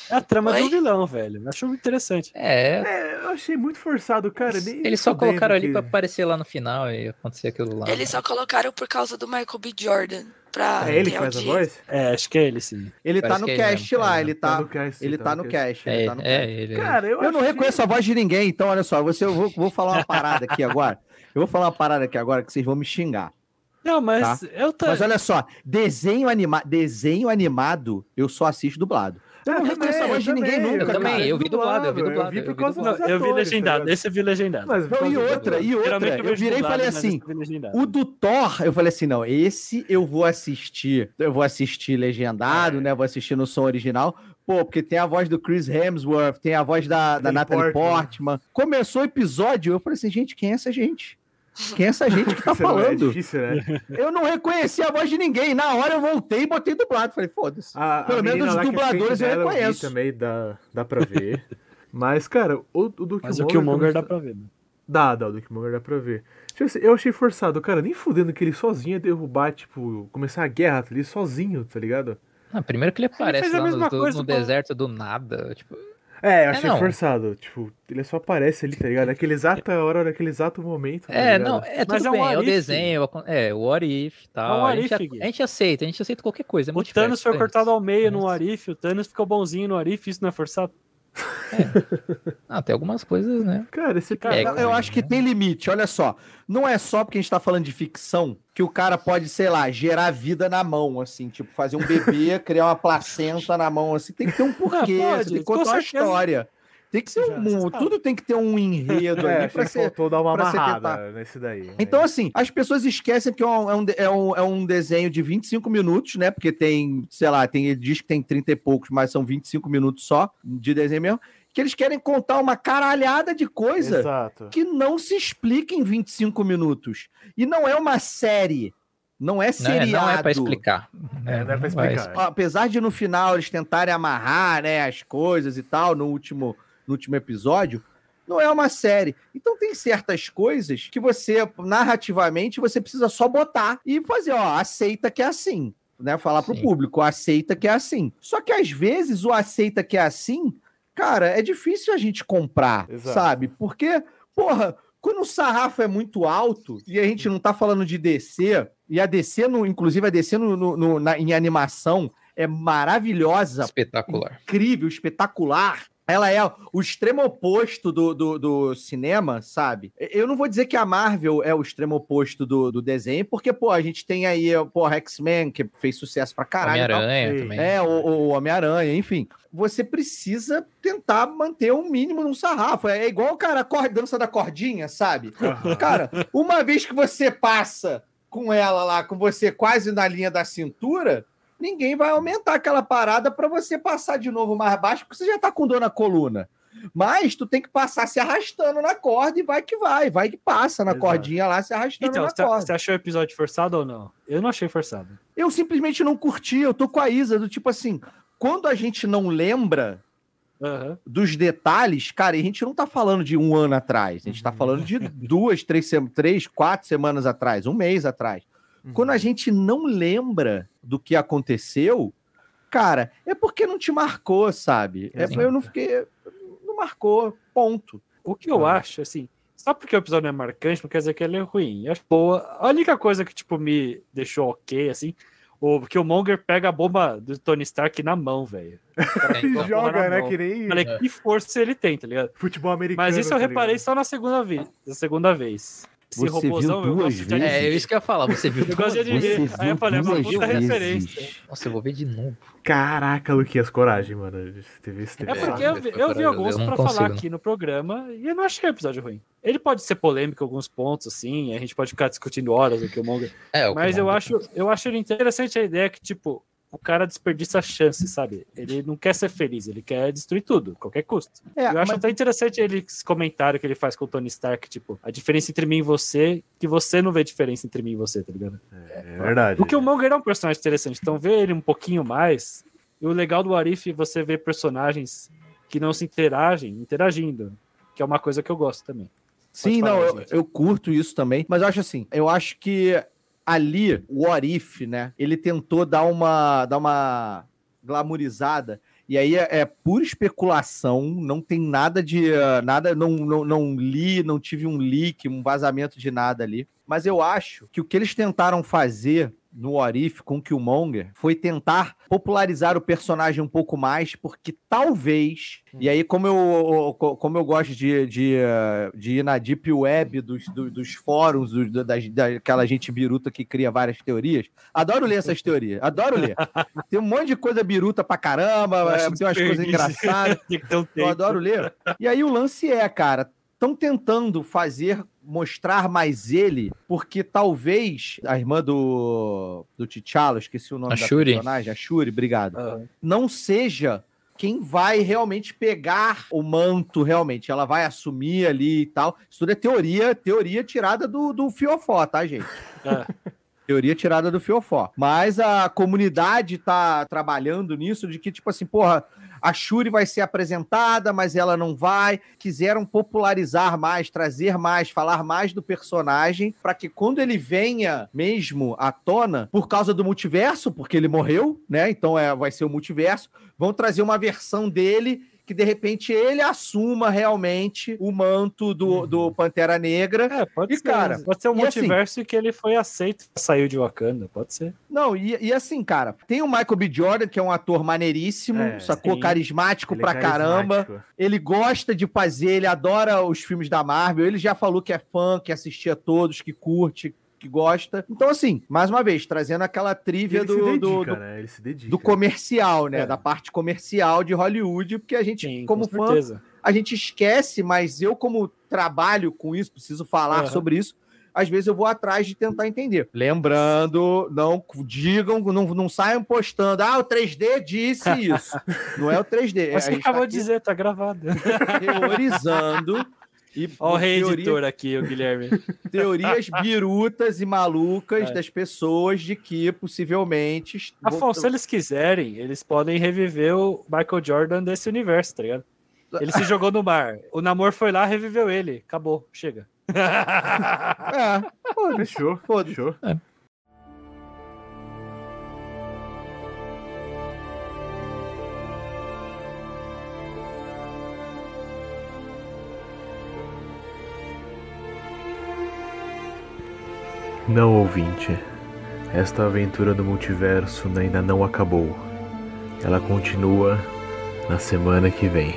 É a trama Oi? do vilão, velho. Eu acho muito interessante. É, É, eu achei muito forçado, cara. nem eles só colocaram ali que- pra aparecer lá no final e acontecer aquilo lá. Eles só colocaram por causa do Michael B. Jordan. Pra É ele que faz a voz? É, acho que é ele, sim. Ele tá Parece no que é cast mesmo, lá, é ele Tá tá. no cast, Ele tá no cast. É, Ele tá no é. Cara, eu, Eu não reconheço a voz de ninguém, então olha só, você, eu vou, vou falar uma parada aqui agora. *laughs* Eu vou falar uma parada aqui agora que vocês vão me xingar. Não, mas eu tô. Mas olha só, desenho, anima... desenho animado, eu só assisto dublado. Eu não reconheço a voz de ninguém também, nunca, Eu também, cara. eu vi dublado, eu vi dublado, Eu vi eu por vi causa dos Não, eu vi legendado, esse eu vi legendado. Mas Não, e outra, e outra, Geralmente eu vejo virei e falei assim, eu. O do Thor, eu falei assim, não, esse eu vou assistir, eu vou assistir legendado, É. né, vou assistir no som original, pô, porque tem a voz do Chris Hemsworth, tem a voz da, da Natalie Natalie Portman. Portman. Começou o episódio, eu falei assim, gente, quem é essa gente? Quem é essa gente que tá *laughs* É falando? difícil, né? Eu não reconheci a voz de ninguém. Na hora eu voltei e botei dublado. Falei, foda-se. A, Pelo a menos os é dubladores eu reconheço. também dá, dá pra ver. Mas, cara, o, o do Mas o Killmonger dá pra ver. Né? Dá, dá, o do Killmonger dá pra ver. Tipo assim, eu achei forçado, cara, nem fudendo que ele sozinho ia derrubar, tipo, começar a guerra ali sozinho, tá ligado? Ah, primeiro que ele aparece a lá no, do- no deserto do nada. Tipo, É, eu achei não. forçado. Tipo, ele só aparece ali, tá ligado? Naquele exato hora, naquele exato momento. tá é, ligado? não, é tudo Mas é um bem, é o what if. desenho, é o What If e tal. É um what a, gente, if, a- gente aceita, a gente aceita qualquer coisa. É O Thanos foi é cortado ao meio no Mas- Arif, o Thanos ficou bonzinho no Arif, isso não é forçado? Ah, tem algumas coisas, né? Cara, esse Cara, cara. Eu, eu acho que tem limite, olha só. Não é só porque a gente tá falando de ficção que o cara pode, sei lá, gerar vida na mão, assim, tipo, fazer um bebê, *laughs* criar uma placenta na mão, assim. Tem que ter um porquê, Ah, pode, tem que contar uma certeza. história. Tem que ser Já, um. Tudo tem que ter um enredo *laughs* É, ali pra que ser. dar uma amarrada nesse daí. né? Então, assim, as pessoas esquecem que é um, é um, de- é um, é um desenho de 25 minutos, né? Porque tem, sei lá, tem, ele diz que tem 30 e poucos, mas são 25 minutos só de desenho mesmo. Que eles querem contar uma caralhada de coisa Exato. que não se explica em 25 minutos. E não é uma série. Não é Não é, seriado. não é pra explicar. É, não é pra vai explicar. Apesar de no final eles tentarem amarrar né, as coisas e tal, no último, no último episódio, não é uma série. Então tem certas coisas que você, narrativamente, você precisa só botar e fazer, ó, aceita que é assim. Né, falar pro Sim. público, aceita que é assim. Só que às vezes o aceita que é assim, cara, é difícil a gente comprar, Exato. sabe? Porque, porra, quando o sarrafo é muito alto, e a gente não tá falando de DC, e a DC, no, inclusive a DC no, no- no- na- em animação, é maravilhosa, Espetacular. incrível, espetacular. Ela é o extremo oposto do, do, do cinema, sabe? Eu não vou dizer que a Marvel é o extremo oposto do, do desenho, porque, pô, a gente tem aí, pô, X-Men, que fez sucesso pra caralho. Homem-Aranha também. É, o, o Homem-Aranha, enfim. Você precisa tentar manter um mínimo num sarrafo. É igual o cara corre, dança da cordinha, sabe? Cara, uma vez que você passa com ela lá, com você quase na linha da cintura, ninguém vai aumentar aquela parada para você passar de novo mais baixo, porque você já tá com dor na coluna. Mas tu tem que passar se arrastando na corda e vai que vai, vai que passa na Exato. cordinha lá se arrastando Então, na você corda. você achou o episódio forçado ou não? Eu não achei forçado. Eu simplesmente não curti, eu tô com a Isa, do tipo assim, quando a gente não lembra Aham. dos detalhes, cara, e a gente não tá falando de um ano atrás, a gente tá falando de duas, três, três quatro semanas atrás, um mês atrás. Quando a gente não lembra do que aconteceu, cara, é porque não te marcou, sabe? É, eu não fiquei. Não marcou, ponto. O que eu acho, assim, só porque o episódio não é marcante, não quer dizer que ele é ruim. Eu acho boa. A única coisa que, tipo, me deixou ok, assim, o que o Monger pega a bomba do Tony Stark na mão, velho. *laughs* É, E joga, né? mão. Que nem Falei, que força ele tem, tá ligado? futebol americano. Mas isso eu tá reparei só na segunda vez. Na segunda vez. Esse Você viu robôzão, eu duas gosto de vezes? É, é isso que eu ia falar. Você viu Eu gosto de vezes? ver. Aí eu falei, é uma puta referência. Nossa, eu vou ver de novo. Caraca, Luquinhas, coragem, mano. Teve esse É porque eu vi, eu vi Eu alguns não pra consigo, falar não. aqui no programa e eu não achei o episódio ruim. Ele pode ser polêmico em alguns pontos, assim, a gente pode ficar discutindo horas o que o Monger. É, o Mas eu acho, eu acho interessante a ideia que, tipo, o cara desperdiça a chance, sabe? Ele não quer ser feliz, ele quer destruir tudo, qualquer custo. É, eu acho mas- até interessante ele, esse comentário que ele faz com o Tony Stark, tipo, a diferença entre mim e você, que você não vê diferença entre mim e você, tá ligado? É verdade. O que o Monger é um personagem interessante, então ver ele um pouquinho mais. E o legal do Arif é você ver personagens que não se interagem, interagindo, que é uma coisa que eu gosto também. Sim, falar, não, eu, eu curto isso também, mas eu acho assim, eu acho que ali o Orif, né, ele tentou dar uma dar uma glamourizada e aí é, é pura especulação, não tem nada de ah, nada, não, não, não li, não tive um leak, um vazamento de nada ali, mas eu acho que o que eles tentaram fazer no Orif com Killmonger foi tentar popularizar o personagem um pouco mais, porque talvez, e aí como eu, como eu gosto de, de, de ir na deep web dos, dos, dos fóruns, dos, das, daquela gente biruta que cria várias teorias, adoro ler essas teorias, adoro ler. *laughs* Tem um monte de coisa biruta pra caramba, é, tem umas coisas engraçadas, *laughs* eu adoro ler. E aí o lance é, cara, estão tentando fazer mostrar mais ele, porque talvez a irmã do, do T'Challa, esqueci o nome A da Shuri. personagem, a Shuri, obrigado, Aham. não seja quem vai realmente pegar o manto realmente. Ela vai assumir ali e tal. Isso tudo é teoria, teoria tirada do, do Fiofó, tá, gente? É. Teoria tirada do Fiofó. Mas a comunidade tá trabalhando nisso de que, tipo assim, porra, a Shuri vai ser apresentada, mas ela não vai. Quiseram popularizar mais, trazer mais, falar mais do personagem, para que quando ele venha mesmo à tona, por causa do multiverso, porque ele morreu, né? Então é, vai ser o multiverso, vão trazer uma versão dele que de repente ele assuma realmente o manto do, do Pantera Negra. É, pode E, ser. cara, pode ser um assim- multiverso que ele foi aceito, saiu de Wakanda, pode ser. Não, e, e assim, cara, tem o Michael B. Jordan, que é um ator maneiríssimo, É, sacou? sim. Carismático Ele é pra caramba. carismático. Ele gosta de fazer, ele adora os filmes da Marvel. Ele já falou que é fã, que assistia todos, que curte, que gosta. Então, assim, mais uma vez, trazendo aquela trivia do, dedica, do, do, né? Do comercial, né? É. Da parte comercial de Hollywood, porque a gente, Sim, como com fã, certeza. a gente esquece, mas eu, como trabalho com isso, preciso falar Aham. sobre isso. Às vezes eu vou atrás de tentar entender. Lembrando, não digam, não, não saiam postando. Ah, o 3D disse isso. *laughs* Não é o 3D. Mas a você tá acabou de dizer, tá gravado. *laughs* teorizando. E Ó o rei teoria- editor aqui, o Guilherme. *laughs* teorias birutas e malucas É. das pessoas de que possivelmente. Afonso, se eles quiserem, eles podem reviver o Michael Jordan desse universo, tá ligado? Ele se jogou no mar. O Namor foi lá, reviveu ele. Acabou, chega. *laughs* É, foda-se. Fechou, Foda-se. Não, ouvinte. Esta aventura do multiverso ainda não acabou. Ela continua na semana que vem.